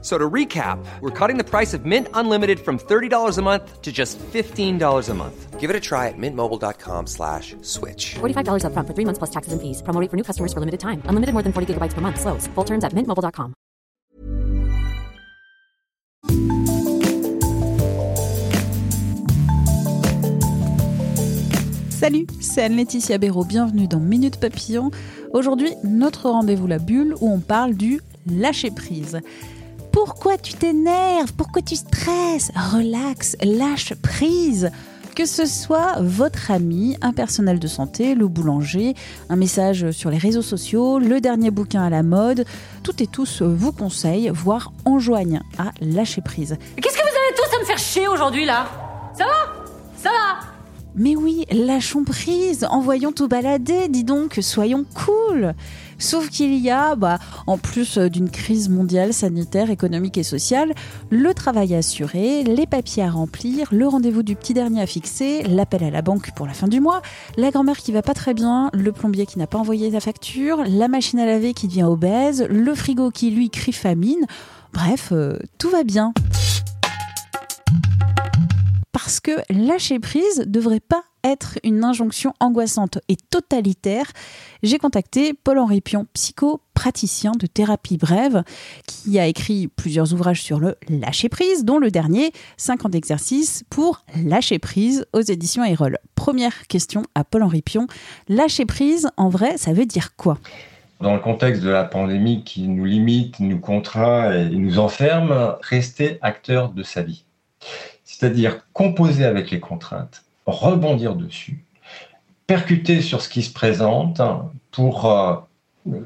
So to recap, we're cutting the price of Mint Unlimited from $30 a month to just $15 a month. Give it a try at mintmobile.com slash switch. $45 upfront for three months plus taxes and fees. Promo rate for new customers for limited time. Unlimited more than 40 gigabytes per month. Slows. Full terms at mintmobile.com. Salut, c'est Anne-Laetitia Béraud. Bienvenue dans Minute Papillon. Aujourd'hui, notre rendez-vous La Bulle où on parle du lâcher prise. Pourquoi tu t'énerves? Pourquoi tu stresses? Relax, lâche prise. Que ce soit votre ami, un personnel de santé, le boulanger, un message sur les réseaux sociaux, le dernier bouquin à la mode, toutes et tous vous conseillent, voire enjoignent à lâcher prise. Qu'est-ce que vous avez tous à me faire chier aujourd'hui là? Ça va? Ça va? Mais oui, lâchons prise, envoyons tout balader, dis donc, soyons cool. Sauf qu'il y a, bah, en plus d'une crise mondiale sanitaire, économique et sociale, le travail assuré, les papiers à remplir, le rendez-vous du petit dernier à fixer, l'appel à la banque pour la fin du mois, la grand-mère qui va pas très bien, le plombier qui n'a pas envoyé sa facture, la machine à laver qui devient obèse, le frigo qui lui crie famine. Bref, euh, tout va bien. Parce que lâcher prise devrait pas être une injonction angoissante et totalitaire, j'ai contacté Paul-Henri Pion, psychopraticien de thérapie brève, qui a écrit plusieurs ouvrages sur le lâcher prise, dont le dernier, 5 ans d'exercice pour lâcher prise aux éditions Erol. Première question à Paul-Henri Pion, lâcher prise, en vrai, ça veut dire quoi? Dans le contexte de la pandémie qui nous limite, nous contraint et nous enferme, rester acteur de sa vie. C'est-à-dire composer avec les contraintes, rebondir dessus, percuter sur ce qui se présente pour euh,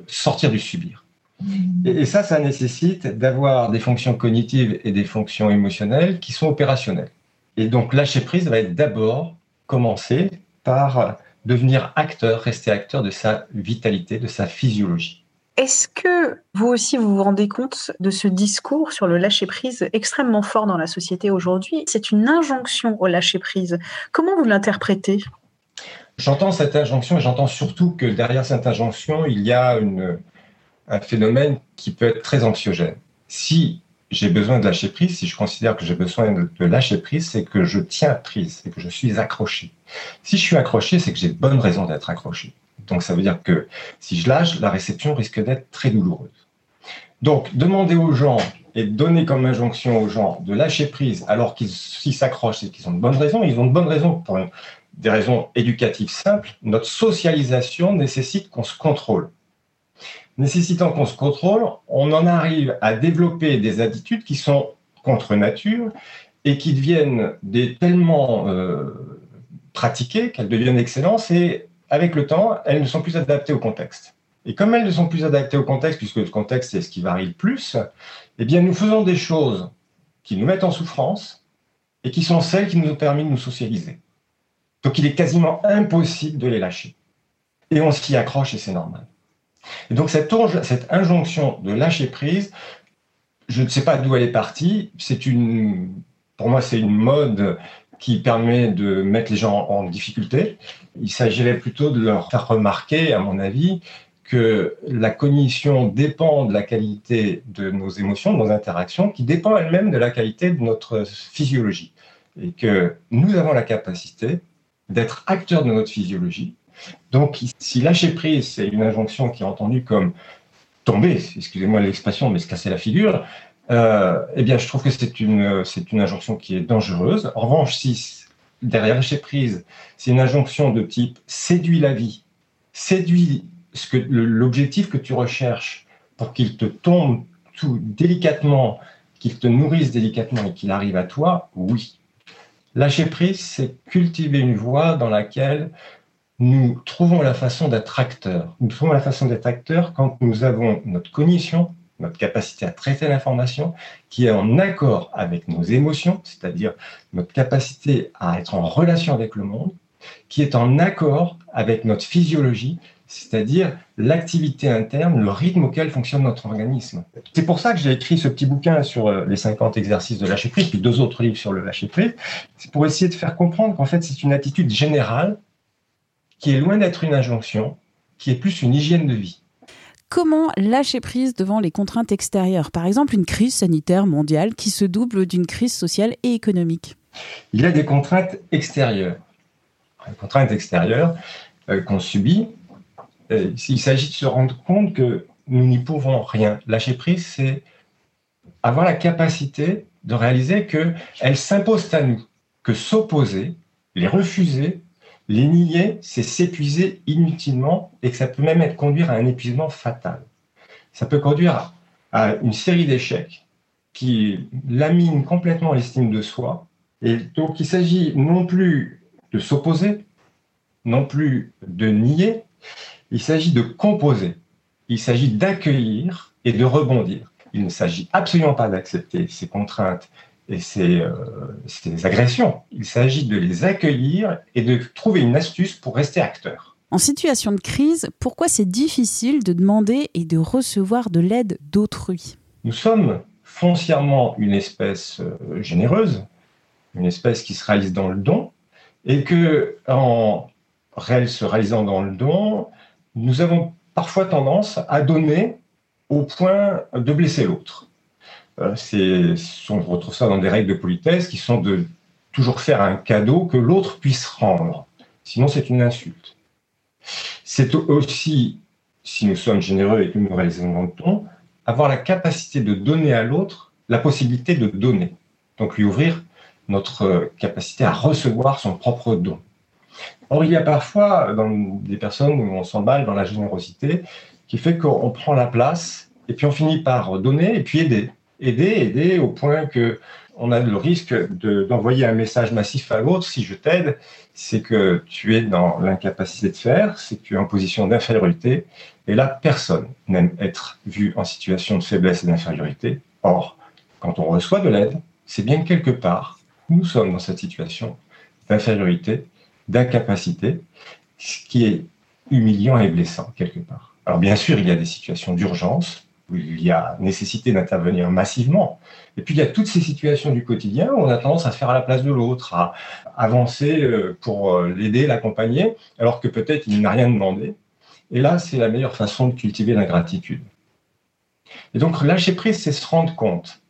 sortir du subir. Mmh. Et, ça, ça nécessite d'avoir des fonctions cognitives et des fonctions émotionnelles qui sont opérationnelles. Et donc lâcher prise va être d'abord commencer par devenir acteur, rester acteur de sa vitalité, de sa physiologie. Est-ce que vous aussi vous vous rendez compte de ce discours sur le lâcher-prise extrêmement fort dans la société aujourd'hui? C'est une injonction au lâcher-prise. Comment vous l'interprétez? J'entends cette injonction et j'entends surtout que derrière cette injonction, il y a un phénomène qui peut être très anxiogène. Si j'ai besoin de lâcher prise, si je considère que j'ai besoin de, de lâcher prise, c'est que je tiens prise, c'est que je suis accroché. Si je suis accroché, c'est que j'ai bonne raison d'être accroché. Donc ça veut dire que si je lâche, la réception risque d'être très douloureuse. Donc demander aux gens et donner comme injonction aux gens de lâcher prise alors qu'ils s'accrochent et qu'ils ont de bonnes raisons, ils ont de bonnes raisons pour des raisons éducatives simples. Notre socialisation nécessite qu'on se contrôle. Nécessitant qu'on se contrôle, on en arrive à développer des attitudes qui sont contre nature et qui deviennent des, tellement euh, pratiquées qu'elles deviennent excellentes et avec le temps, elles ne sont plus adaptées au contexte. Et comme elles ne sont plus adaptées au contexte, puisque le contexte c'est ce qui varie le plus, eh bien nous faisons des choses qui nous mettent en souffrance et qui sont celles qui nous ont permis de nous socialiser. Donc il est quasiment impossible de les lâcher. Et on s'y accroche et c'est normal. Et donc cette, cette injonction de lâcher prise, je ne sais pas d'où elle est partie. C'est une, pour moi, c'est une mode qui permet de mettre les gens en difficulté. Il s'agirait plutôt de leur faire remarquer, à mon avis, que la cognition dépend de la qualité de nos émotions, de nos interactions, qui dépend elle-même de la qualité de notre physiologie. Et que nous avons la capacité d'être acteurs de notre physiologie. Donc, si lâcher prise, c'est une injonction qui est entendue comme tomber, excusez-moi l'expression, mais se casser la figure, euh, eh bien, je trouve que c'est une, c'est une injonction qui est dangereuse. En revanche, si derrière lâcher prise, c'est une injonction de type séduit la vie, séduit ce que, l'objectif que tu recherches pour qu'il te tombe tout délicatement, qu'il te nourrisse délicatement et qu'il arrive à toi, oui. Lâcher prise, c'est cultiver une voie dans laquelle nous trouvons la façon d'être acteur. Nous trouvons la façon d'être acteur quand nous avons notre cognition notre capacité à traiter l'information, qui est en accord avec nos émotions, c'est-à-dire notre capacité à être en relation avec le monde, qui est en accord avec notre physiologie, c'est-à-dire l'activité interne, le rythme auquel fonctionne notre organisme. C'est pour ça que j'ai écrit ce petit bouquin sur euh, les 50 exercices de lâcher prise, puis deux autres livres sur le lâcher prise. C'est pour essayer de faire comprendre qu'en fait, c'est une attitude générale qui est loin d'être une injonction, qui est plus une hygiène de vie. Comment lâcher prise devant les contraintes extérieures Par exemple, une crise sanitaire mondiale qui se double d'une crise sociale et économique. Il y a des contraintes extérieures. Les contraintes extérieures euh, qu'on subit, il s'agit de se rendre compte que nous n'y pouvons rien. Lâcher prise, c'est avoir la capacité de réaliser qu'elles s'imposent à nous, que s'opposer, les refuser, les nier, c'est s'épuiser inutilement et que ça peut même conduire à un épuisement fatal. Ça peut conduire à une série d'échecs qui laminent complètement l'estime de soi. Et donc il s'agit non plus de s'opposer, non plus de nier, il s'agit de composer, il s'agit d'accueillir et de rebondir. Il ne s'agit absolument pas d'accepter ces contraintes et ces, euh, ces agressions. Il s'agit de les accueillir et de trouver une astuce pour rester acteur. En situation de crise, pourquoi c'est difficile de demander et de recevoir de l'aide d'autrui? Nous sommes foncièrement une espèce euh, généreuse, une espèce qui se réalise dans le don, et que en se réalisant dans le don, nous avons parfois tendance à donner au point de blesser l'autre. Euh, on retrouve ça dans des règles de politesse qui sont de toujours faire un cadeau que l'autre puisse rendre. Sinon, c'est une insulte. C'est aussi, si nous sommes généreux et que nous réalisons le ton, avoir la capacité de donner à l'autre la possibilité de donner. Donc lui ouvrir notre capacité à recevoir son propre don. Or, il y a parfois dans des personnes où on s'emballe dans la générosité qui fait qu'on prend la place et puis on finit par donner et puis aider. Aider, aider au point que on a le risque d'envoyer un message massif à l'autre. Si je t'aide, c'est que tu es dans l'incapacité de faire, c'est que tu es en position d'infériorité. Et là, personne n'aime être vu en situation de faiblesse et d'infériorité. Or, quand on reçoit de l'aide, c'est bien quelque part, nous sommes dans cette situation d'infériorité d'incapacité, ce qui est humiliant et blessant quelque part. Alors bien sûr, il y a des situations d'urgence où il y a nécessité d'intervenir massivement. Et puis il y a toutes ces situations du quotidien où on a tendance à se faire à la place de l'autre, à avancer euh, pour euh, l'aider, l'accompagner, alors que peut-être il n'a rien demandé. Et là, c'est la meilleure façon de cultiver l'ingratitude. Et donc lâcher prise, c'est se rendre compte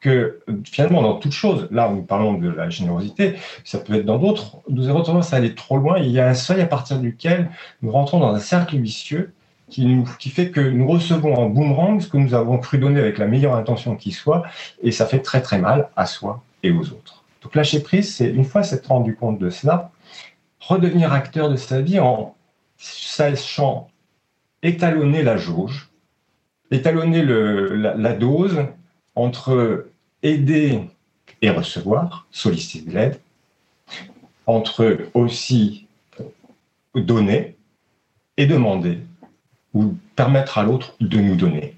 que finalement, dans toute chose, là, nous parlons de la générosité, ça peut être dans d'autres, nous avons tendance à aller trop loin. Il y a un seuil à partir duquel nous rentrons dans un cercle vicieux qui, fait que nous recevons en boomerang ce que nous avons cru donner avec la meilleure intention qui soit, et ça fait très très mal à soi et aux autres. Donc lâcher prise, c'est une fois s'être rendu compte de cela, redevenir acteur de sa vie en sachant étalonner la jauge, étalonner la dose entre aider et recevoir, solliciter de l'aide, entre aussi donner et demander, ou permettre à l'autre de nous donner.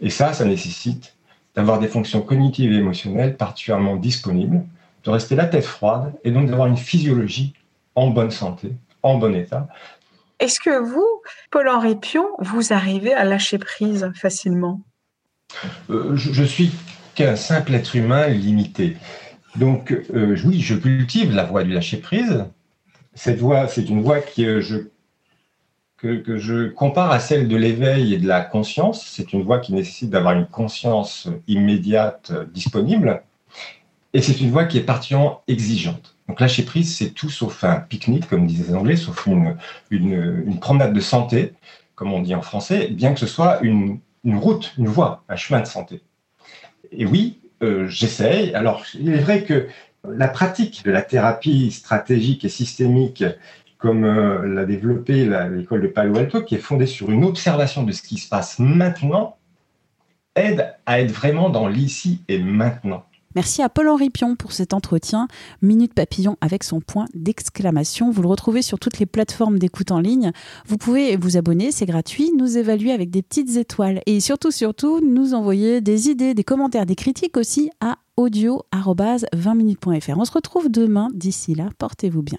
Et ça, ça nécessite d'avoir des fonctions cognitives et émotionnelles particulièrement disponibles, de rester la tête froide et donc d'avoir une physiologie en bonne santé, en bon état. Est-ce que vous, Paul-Henri Pion, vous arrivez à lâcher prise facilement? Euh, je, suis qu'un simple être humain limité. Donc, euh, oui, je cultive la voie du lâcher-prise. Cette voie, c'est une voie que je, que, je compare à celle de l'éveil et de la conscience. C'est une voie qui nécessite d'avoir une conscience immédiate disponible. Et c'est une voie qui est particulièrement exigeante. Donc, lâcher prise, c'est tout sauf un pique-nique, comme disaient les Anglais, sauf une, une, une promenade de santé, comme on dit en français, bien que ce soit une une route, une voie, un chemin de santé. Et oui, euh, j'essaye. Alors, il est vrai que la pratique de la thérapie stratégique et systémique, comme euh, l'a développé l'école de Palo Alto, qui est fondée sur une observation de ce qui se passe maintenant, aide à être vraiment dans l'ici et maintenant. Merci à Paul-Henri Pion pour cet entretien. Minute Papillon avec son point d'exclamation. Vous le retrouvez sur toutes les plateformes d'écoute en ligne. Vous pouvez vous abonner, c'est gratuit, nous évaluer avec des petites étoiles et surtout, surtout, nous envoyer des idées, des commentaires, des critiques aussi à audio-20minutes.fr. On se retrouve demain. D'ici là, portez-vous bien.